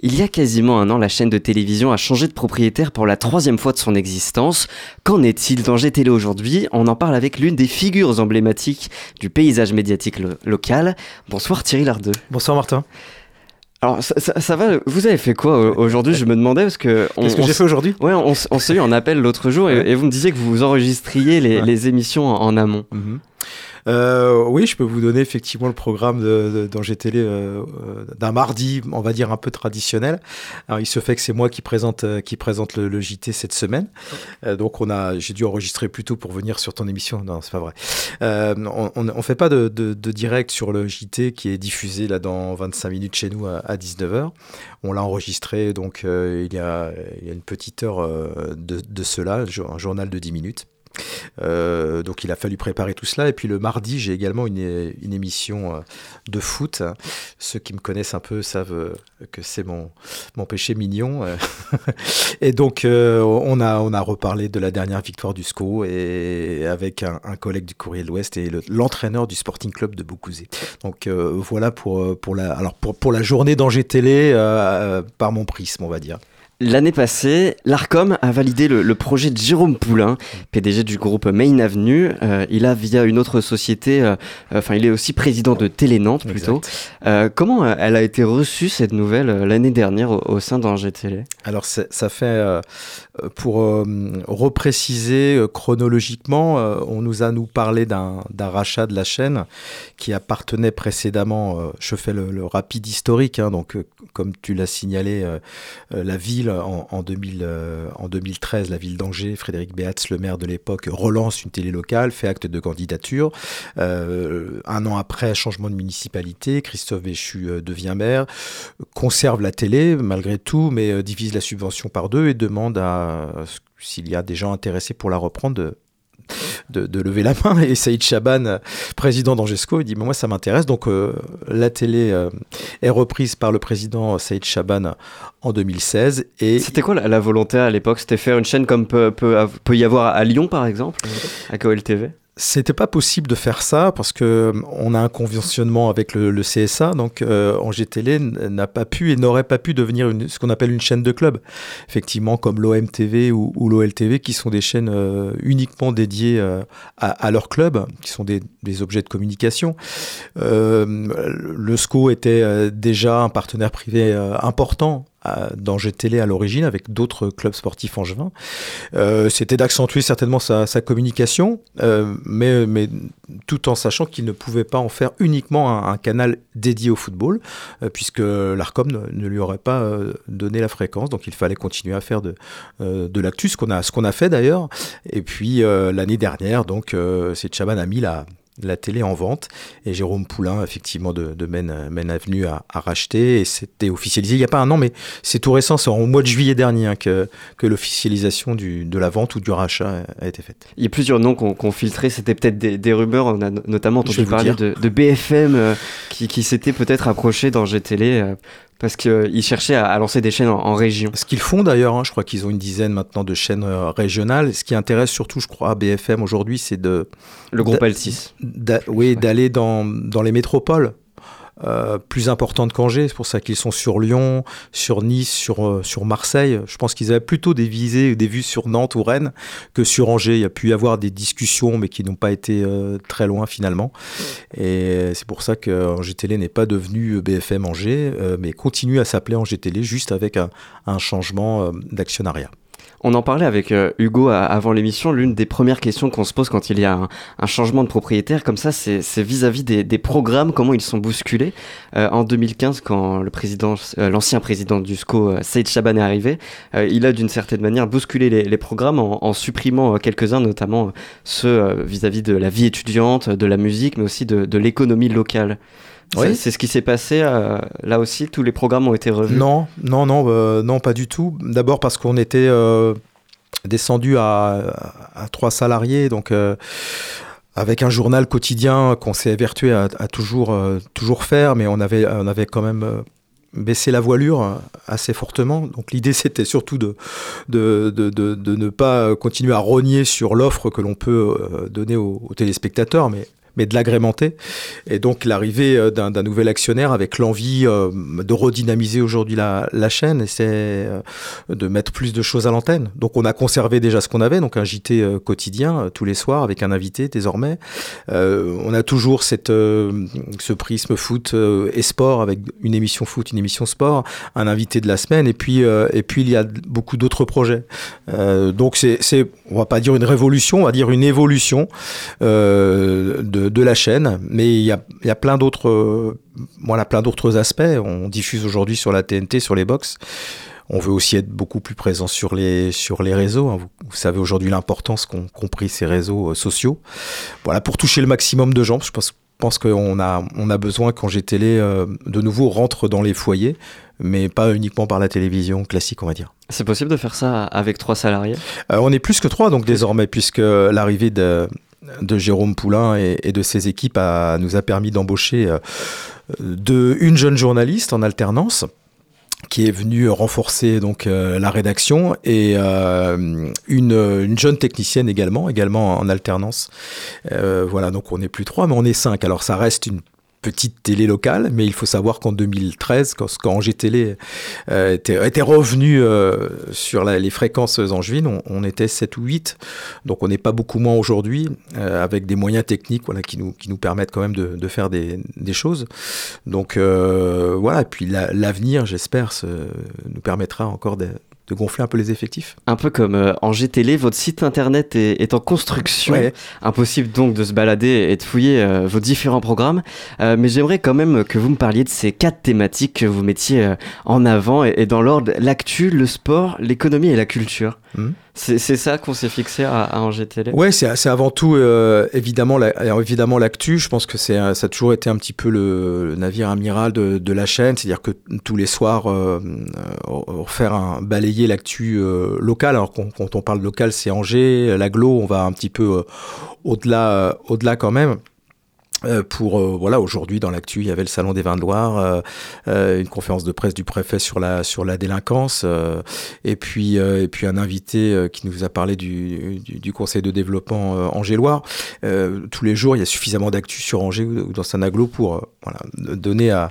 Il y a quasiment un an, la chaîne de télévision a changé de propriétaire pour la troisième fois de son existence. Qu'en est-il d'Angers Télé aujourd'hui? On en parle avec l'une des figures emblématiques du paysage médiatique lo- local. Bonsoir Thierry Lardeux. Bonsoir Martin. Alors ça, ça- ça va, vous avez fait quoi euh, aujourd'hui? Je me demandais parce que... Qu'est-ce que j'ai fait aujourd'hui? Ouais, on, on s'est eu en appel l'autre jour et, et vous me disiez que vous enregistriez les, Ouais. les émissions en, en amont. Mhm. Euh, oui, je peux vous donner effectivement le programme de, de- euh, euh, d'un mardi, on va dire un peu traditionnel. Alors, il se fait que c'est moi qui présente, euh, qui présente le, le JT cette semaine. Euh, donc, j'ai dû enregistrer plus tôt pour venir sur ton émission. Non, c'est pas vrai. Euh, on, on fait pas de, de, direct sur le JT qui est diffusé là dans 25 minutes chez nous à, à 19h. On l'a enregistré donc il, y a, il y a une petite heure de, de cela, un journal de 10 minutes. Euh, donc il a fallu préparer tout cela. Et puis le mardi, j'ai également une, une émission euh, de foot. Ceux qui me connaissent un peu savent euh, que c'est mon, mon péché mignon. et donc on, a, on a reparlé de la dernière victoire du SCO et avec un, collègue du Courrier de l'Ouest et le- l'entraîneur du Sporting Club de Beaucouzé. Donc voilà pour, pour, la, alors pour, pour la journée d'Angers Télé par mon prisme, on va dire. L'année passée, l'ARCOM a validé le, le projet de Jérôme Poulain, PDG du groupe Main Avenue. Euh, il a, via une autre société, euh, enfin, il est aussi président de Télé Nantes plutôt. Euh, comment euh, elle a été reçue cette nouvelle euh, l'année dernière au, au sein d'Angers Télé? Alors ça fait, euh, euh, pour euh, repréciser euh, chronologiquement, euh, on nous a nous parlé d'un rachat de la chaîne qui appartenait précédemment, euh, je fais le, le rapide historique, hein, donc euh, comme tu l'as signalé, euh, euh, la ville en, en, 2000, euh, 2013, la ville d'Angers, Frédéric Beatz, le maire de l'époque, relance une télé locale, fait acte de candidature. Euh, un an après, changement de municipalité, Christophe Béchu euh, devient maire, conserve la télé malgré tout, mais divise la subvention par deux et demande à s'il y a des gens intéressés pour la reprendre de, lever la main. Et Saïd Chaban, président d'Angesco, il dit Moi, ça m'intéresse. Donc, euh, la télé euh, est reprise par le président Saïd Chaban en 2016. Et C'était quoi la, la volonté à l'époque? C'était faire une chaîne comme peut, peut, peut y avoir à Lyon, par exemple, avec OLTV c'était pas possible de faire ça parce que euh, on a un conventionnement avec le, CSA, donc euh, Angers Télé n'a pas pu et n'aurait pas pu devenir une, ce qu'on appelle une chaîne de club, effectivement comme l'OMTV ou, l'OLTV, qui sont des chaînes euh, uniquement dédiées euh, à, leur club, qui sont des, des objets de communication. Le SCO était déjà un partenaire privé important d'Angers Télé à l'origine avec d'autres clubs sportifs angevins. Euh, C'était d'accentuer certainement sa, communication, euh, mais, tout en sachant qu'il ne pouvait pas en faire uniquement un, canal dédié au football, euh, puisque l'ARCOM ne, lui aurait pas euh, donné la fréquence, donc il fallait continuer à faire de, de l'actu, ce qu'on a, qu'on a fait d'ailleurs. Et puis l'année dernière, donc c'est Chaban a mis la la télé en vente et Jérôme Poulain effectivement de, de Maine, Maine Avenue a, a, racheté et c'était officialisé il n'y a pas un an mais c'est tout récent c'est au mois de juillet dernier hein, que, que l'officialisation de la vente ou du rachat a, a été faite. Il y a plusieurs noms qu'on qu filtré c'était peut-être des, des, rumeurs on a notamment entendu parler de, de, BFM euh, qui, qui s'était peut-être approché dans GTL euh, parce qu'ils euh, cherchaient à, à, lancer des chaînes en, en région. Ce qu'ils font d'ailleurs, hein, je crois qu'ils ont une dizaine maintenant de chaînes euh, régionales. Ce qui intéresse surtout, je crois, à BFM aujourd'hui, c'est de... Le groupe L6. Oui, d'aller dans, dans les métropoles. Euh, plus importantes qu'Angers. C'est pour ça qu'ils sont sur Lyon, sur Nice, sur, euh, sur Marseille. Je pense qu'ils avaient plutôt des visées, des vues sur Nantes ou Rennes que sur Angers. Il y a pu y avoir des discussions, mais qui n'ont pas été euh, très loin finalement. Et c'est pour ça que Angers Télé n'est pas devenu BFM Angers, euh, mais continue à s'appeler Angers Télé juste avec un, un changement d'actionnariat. On en parlait avec euh, Hugo à, avant l'émission. L'une des premières questions qu'on se pose quand il y a un, changement de propriétaire comme ça, c'est vis-à-vis des, programmes, comment ils sont bousculés. Euh, en 2015, quand euh, l'ancien président du SCO, euh, Saïd Chaban, est arrivé, euh, il a d'une certaine manière bousculé les, programmes en, supprimant euh, quelques-uns, notamment ceux vis-à-vis -vis de la vie étudiante, de la musique, mais aussi de l'économie locale. Oui. C'est ce qui s'est passé euh, là aussi. Tous les programmes ont été revus. Non, non, non, euh, non, pas du tout. D'abord parce qu'on était euh, descendu à, à, trois salariés, donc avec un journal quotidien qu'on s'est évertué à, à toujours, toujours faire, mais on avait, on avait quand même baissé la voilure assez fortement. Donc l'idée c'était surtout de, de, de, de, de ne pas continuer à rogner sur l'offre que l'on peut donner aux, aux téléspectateurs, mais mais de l'agrémenter. Et donc l'arrivée euh, d'un nouvel actionnaire avec l'envie euh, de redynamiser aujourd'hui la, chaîne, c'est euh, de mettre plus de choses à l'antenne. Donc on a conservé déjà ce qu'on avait, donc un JT quotidien tous les soirs avec un invité désormais. On a toujours cette, ce prisme foot et sport avec une émission foot, une émission sport, un invité de la semaine, et puis, et puis il y a beaucoup d'autres projets. donc c'est, on va pas dire une révolution, on va dire une évolution de de, la chaîne, mais il y a, y a plein d'autres euh, voilà, plein d'autres aspects. On diffuse aujourd'hui sur la TNT, sur les box. On veut aussi être beaucoup plus présent sur les, sur les réseaux. Hein. Vous, vous, savez aujourd'hui l'importance qu'ont compris ces réseaux euh, sociaux. Voilà, pour toucher le maximum de gens. Je pense, pense qu'on a, on a besoin, quand j'ai télé, euh, de nouveau rentre dans les foyers, mais pas uniquement par la télévision classique, on va dire. C'est possible de faire ça avec trois salariés? Euh, On est plus que trois, donc désormais, puisque l'arrivée de de Jérôme Poulain et, de ses équipes nous a permis d'embaucher euh, de, une jeune journaliste en alternance qui est venue renforcer donc euh, la rédaction et euh, une, une, jeune technicienne également, également en alternance. Voilà, donc on n'est plus trois, mais on est cinq. Alors ça reste une petite télé locale, mais il faut savoir qu'en 2013, quand, quand Angers Télé euh, était, était revenu euh, sur la, les fréquences angevines, on, on, était 7 ou 8, donc on n'est pas beaucoup moins aujourd'hui, euh, avec des moyens techniques voilà, qui, nous, qui nous permettent quand même de, de faire des, des choses. Donc euh, voilà, et puis l'avenir, la, j'espère, nous permettra encore de, de gonfler un peu les effectifs. Un peu comme euh, en GTL, votre site internet est, est en construction. Ouais. Impossible donc de se balader et de fouiller euh, vos différents programmes. Euh, mais j'aimerais quand même que vous me parliez de ces quatre thématiques que vous mettiez euh, en avant et, et dans l'ordre l'actu, le sport, l'économie et la culture. Mmh. C'est ça qu'on s'est fixé à, à Angers Télé? Ouais, c'est avant tout euh, évidemment évidemment l'actu. Je pense que ça a toujours été un petit peu le, le navire amiral de, de la chaîne, c'est-à-dire que tous les soirs euh, faire un balayer l'actu euh, locale. Alors quand, quand, on parle local, c'est Angers, l'aglo, on va un petit peu euh, au-delà euh, au-delà quand même. Euh, pour euh, voilà aujourd'hui dans l'actu il y avait le salon des vins de Loire euh, euh, une conférence de presse du préfet sur la sur la délinquance euh, et puis et puis un invité qui nous a parlé du, du, du conseil de développement Angers-Loire tous les jours il y a suffisamment d'actu sur Angers ou, dans Sanaglo pour euh, voilà donner à,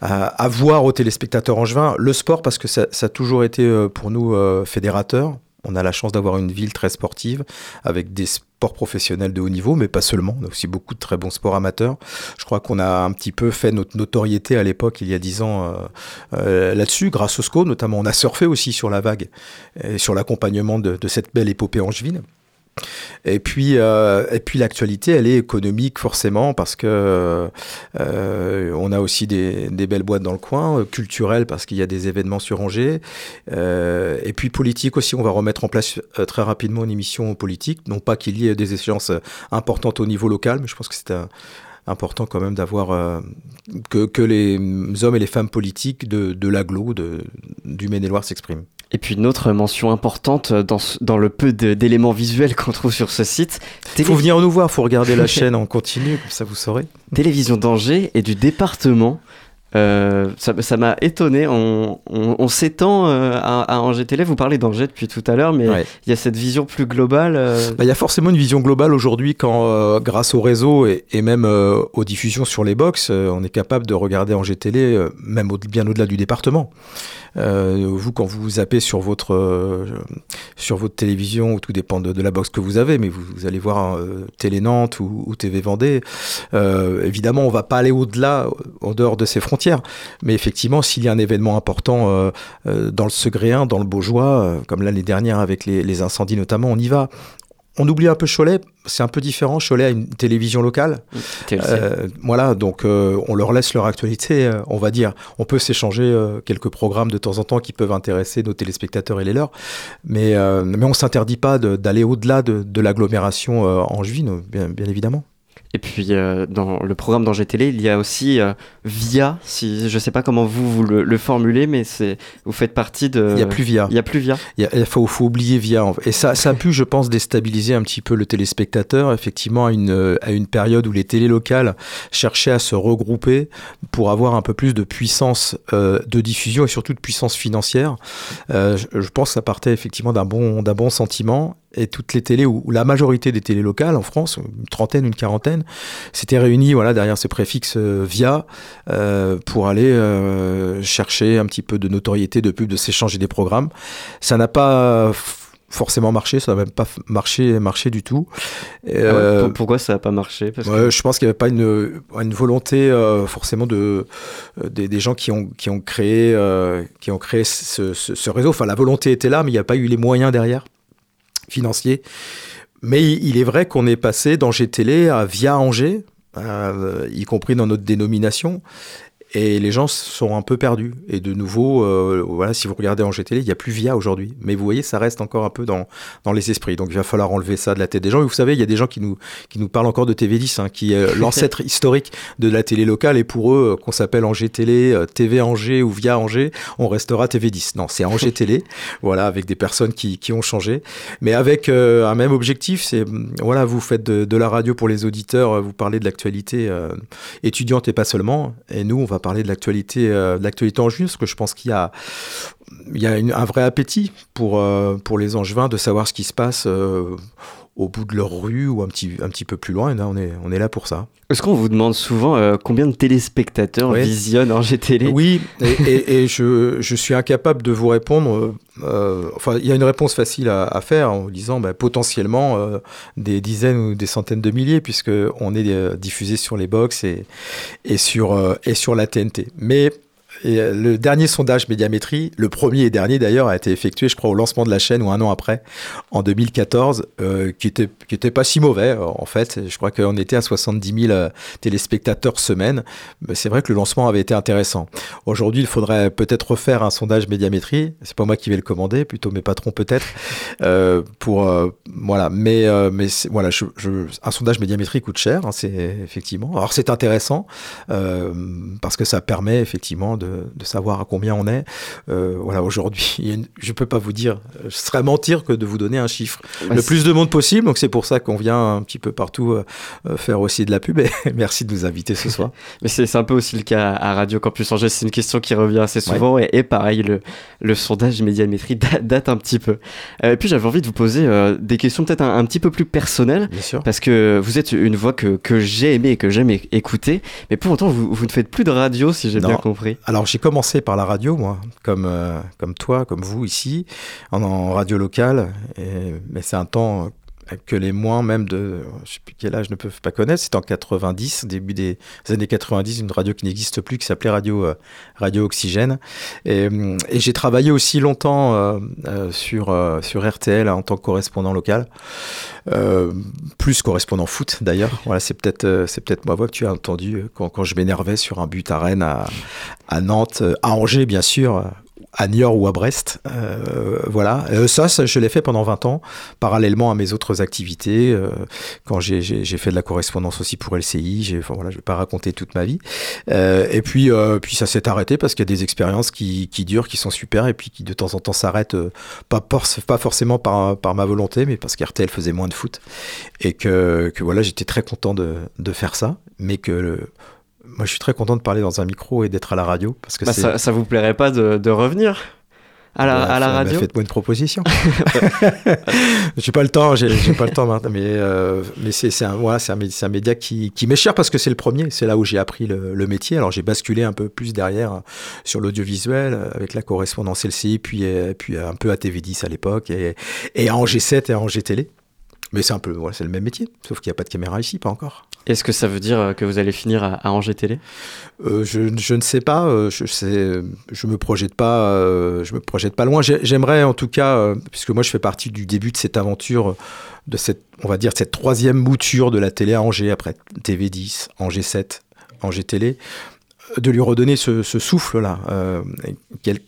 à à voir aux téléspectateurs angevins le sport parce que ça, ça a toujours été pour nous fédérateur on a la chance d'avoir une ville très sportive avec des sports professionnels de haut niveau, mais pas seulement. On a aussi beaucoup de très bons sports amateurs. Je crois qu'on a un petit peu fait notre notoriété à l'époque, il y a dix ans, euh, euh, là-dessus, grâce au SCO notamment. On a surfé aussi sur la vague et sur l'accompagnement de, de cette belle épopée angevine. Et puis, euh, et puis l'actualité, elle est économique forcément parce que euh, on a aussi des, belles boîtes dans le coin, euh, culturelles parce qu'il y a des événements sur Angers, et puis politique aussi. On va remettre en place très rapidement une émission politique, non pas qu'il y ait des échéances importantes au niveau local, mais je pense que c'est important quand même d'avoir que, les hommes et les femmes politiques de, de l'aglo, du Maine-et-Loire s'expriment. Et puis une autre mention importante dans, le peu d'éléments visuels qu'on trouve sur ce site. Il faut venir nous voir, faut regarder la chaîne en continu, comme ça vous saurez. Télévision d'Angers et du département. Euh, ça m'a étonné. On, on- on s'étend euh, à, à Angers Télé. Vous parlez d'Angers depuis tout à l'heure, mais il Ouais. y a cette vision plus globale. euh, Bah, Il y a forcément une vision globale aujourd'hui quand, grâce au réseau et, et même aux diffusions sur les box, on est capable de regarder GTL, euh, même au- bien au-delà du département. Euh, vous, quand vous zappez sur votre, euh, sur votre télévision, tout dépend de, la box que vous avez, mais vous, allez voir euh, Télé Nantes ou, ou TV Vendée. Euh, évidemment, on va pas aller au-delà, euh, en dehors de ces frontières. Mais effectivement, s'il y a un événement important euh, dans le Segréen, dans le Beaujois, comme l'année dernière avec les, les incendies notamment, on y va. On oublie un peu Cholet, c'est un peu différent. Cholet a une télévision locale. Euh, voilà, donc euh, on leur laisse leur actualité, euh, on va dire. On peut s'échanger quelques programmes de temps en temps qui peuvent intéresser nos téléspectateurs et les leurs, mais, mais on s'interdit pas d'aller au-delà de, de l'agglomération angevine, bien, bien évidemment. Et puis euh, dans le programme d'Angers Télé, il y a aussi euh, Via. Si je sais pas comment vous, vous le, le formulez, mais c'est vous faites partie de. Il y a plus Via. Il y a plus Via. Il y a- il faut, faut oublier Via. Et ça, ça a pu, je pense, déstabiliser un petit peu le téléspectateur, effectivement, à une, euh, à une période où les télés locales cherchaient à se regrouper pour avoir un peu plus de puissance euh, de diffusion et surtout de puissance financière. Je, je pense que ça partait effectivement d'un bon, d'un bon sentiment. Et toutes les télés, ou la majorité des télés locales en France, une trentaine, une quarantaine, s'étaient réunies voilà, derrière ce préfixe euh, via euh, pour aller euh, chercher un petit peu de notoriété, de pub, de s'échanger des programmes. Ça n'a pas forcément marché, ça n'a même pas marché, marché du tout. Ah ouais, pour- pourquoi ça n'a pas marché? Parce que- je pense qu'il n'y avait pas une, une volonté euh, forcément de des, des gens qui ont qui ont créé qui ont créé ce, ce- ce réseau. Enfin, la volonté était là, mais il n'y a pas eu les moyens derrière financiers. Mais il est vrai qu'on est passé d'Angers Télé à Via Angers, euh, y compris dans notre dénomination. Et les gens sont un peu perdus. Et de nouveau, euh, voilà, si vous regardez Angers Télé, il n'y a plus Via aujourd'hui. Mais vous voyez, ça reste encore un peu dans, dans les esprits. Donc il va falloir enlever ça de la tête des gens. Et vous savez, il y a des gens qui nous, qui nous parlent encore de TV10, hein, qui est l'ancêtre historique de la télé locale. Et pour eux, euh, qu'on s'appelle Angers Télé, euh, TV Angers ou Via Angers, on restera TV10. Non, c'est Angers Télé. Voilà, avec des personnes qui, qui ont changé. Mais avec euh, un même objectif, c'est, hum, voilà, vous faites de, de la radio pour les auditeurs, euh, vous parlez de l'actualité euh, étudiante et pas seulement. Et nous, on va parler de l'actualité, euh, de l'actualité en juin, parce que je pense qu'il y a, un vrai appétit pour, euh, pour les Angevins de savoir ce qui se passe euh, au bout de leur rue ou un petit, un petit peu plus loin. Et là, on est, on est là pour ça. Est-ce qu'on vous demande souvent euh, combien de téléspectateurs Ouais. visionnent Télé? Oui, et, et- et je, je suis incapable de vous répondre. euh, enfin, il y a une réponse facile à, à faire en disant bah, potentiellement euh, des dizaines ou des centaines de milliers, puisque on est diffusé sur les box et, et, sur, et sur la TNT. Mais euh, le dernier sondage médiamétrie, le premier et dernier d'ailleurs, a été effectué, je crois, au lancement de la chaîne ou un an après, en 2014, euh, qui était qui était pas si mauvais euh, en fait. Je crois qu'on était à 70 000 euh, téléspectateurs semaine. Mais c'est vrai que le lancement avait été intéressant. Aujourd'hui, il faudrait peut-être refaire un sondage médiamétrie. C'est pas moi qui vais le commander, plutôt mes patrons peut-être. Pour voilà, mais voilà, un sondage médiamétrie coûte cher, hein, c'est effectivement. Alors c'est intéressant parce que ça permet effectivement de, de savoir à combien on est. Euh, voilà, aujourd'hui, une- je peux pas vous dire, ce serait mentir que de vous donner un chiffre. Bah, le plus de monde possible, donc c'est pour ça qu'on vient un petit peu partout euh, euh, faire aussi de la pub. Et merci de nous inviter ce soir. Mais c'est un peu aussi le cas à Radio Campus Angers. C'est une question qui revient assez souvent. Et, et pareil, le, le sondage médiamétrie date, date un petit peu. Euh, et puis j'avais envie de vous poser des questions peut-être un, un petit peu plus personnelles. Bien sûr. Parce que vous êtes une voix que, que j'ai aimée et que j'aime écouter. Mais pour autant, vous, vous ne faites plus de radio, si j'ai bien compris. Alors j'ai commencé par la radio, moi, comme, euh, comme toi, comme vous ici, en, radio locale. Mais c'est un temps que les moins, même de, je sais plus quel âge, ne peuvent pas connaître. C'est en 90, début des années 90, une radio qui n'existe plus, qui s'appelait Radio, euh, radio Oxygène. Et, j'ai travaillé aussi longtemps euh, euh, sur, RTL en tant que correspondant local. Plus correspondant foot d'ailleurs. Voilà, c'est peut-être c'est peut-être ma voix que tu as entendu euh, quand, quand je m'énervais sur un but à Rennes, à, Nantes, à Angers bien sûr, à Niort ou à Brest. Euh, voilà, Euh, ça, ça, je l'ai fait pendant 20 ans, parallèlement à mes autres activités. euh, quand j'ai- fait de la correspondance aussi pour LCI, enfin, voilà, je vais pas raconter toute ma vie. Euh, et puis, euh, puis ça s'est arrêté parce qu'il y a des expériences qui, qui durent, qui sont super, et puis qui de temps en temps s'arrêtent, euh, pas, pas forcément par, par ma volonté, mais parce qu'RTL faisait moins de foot. Et que, que voilà, j'étais très content de, de faire ça, mais que moi je suis très content de parler dans un micro et d'être à la radio. Parce que Bah, ça, ça vous plairait pas de, de revenir à la, bah, à la bah, radio Faites-moi une proposition. j'ai pas le temps, j'ai pas le temps, Martin, mais, euh, mais c'est un, voilà, média qui, qui m'est cher parce que c'est le premier, c'est là où j'ai appris le, le métier. Alors j'ai basculé un peu plus derrière euh, sur l'audiovisuel euh, avec la correspondance LCI, puis, puis un peu à TV10 à l'époque, et, et à Angers 7 et à Angers Télé. Mais c'est un peu, c'est le même métier, sauf qu'il n'y a pas de caméra ici, pas encore. Est-ce que ça veut dire euh, que vous allez finir à, à Angers Télé? Euh, je, je ne sais pas, euh, je, je me projette pas, euh, je me projette pas loin. J'ai- J'aimerais en tout cas, euh, puisque moi je fais partie du début de cette aventure, de cette, on va dire cette troisième mouture de la télé à Angers après TV10, Angers 7, Angers Télé, de lui redonner ce, souffle-là, euh,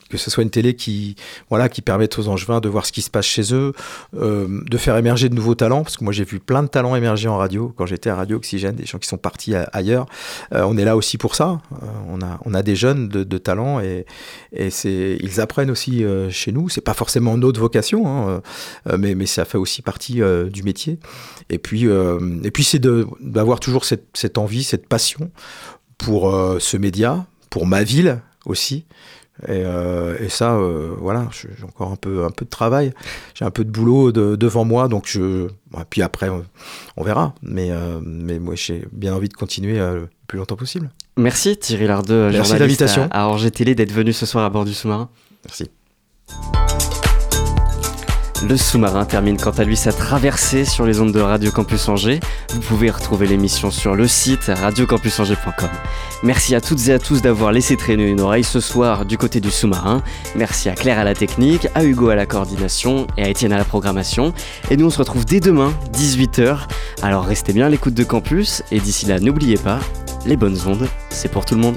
que ce soit une télé qui, voilà, qui permette aux Angevins de voir ce qui se passe chez eux, euh, de faire émerger de nouveaux talents, parce que moi j'ai vu plein de talents émerger en radio quand j'étais à Radio Oxygène, des gens qui sont partis ailleurs. Euh, on est là aussi pour ça. On, a, on a des jeunes de, talent et, et c'est, ils apprennent aussi chez nous. C'est pas forcément notre vocation, hein, mais, mais ça fait aussi partie du métier. Et puis, et puis c'est d'avoir toujours cette envie, cette passion pour euh, ce média, pour ma ville aussi. Et, euh, et ça, euh, voilà, j'ai encore un peu, un peu de travail, j'ai un peu de boulot de- devant moi, donc je, puis après, on, on verra. Mais, mais moi, j'ai bien envie de continuer le plus longtemps possible. Merci Thierry Lardeux, Merci journaliste l'invitation. à, à Angers Télé, d'être venu ce soir à bord du sous-marin. Merci. Le sous-marin termine quant à lui sa traversée sur les ondes de Radio Campus Angers. Vous pouvez retrouver l'émission sur le site radiocampusangers.com. Merci à toutes et à tous d'avoir laissé traîner une oreille ce soir du côté du sous-marin. Merci à Claire à la technique, à Hugo à la coordination et à Étienne à la programmation. Et nous on se retrouve dès demain, 18h. Alors restez bien à l'écoute de Campus et d'ici là n'oubliez pas, les bonnes ondes, c'est pour tout le monde.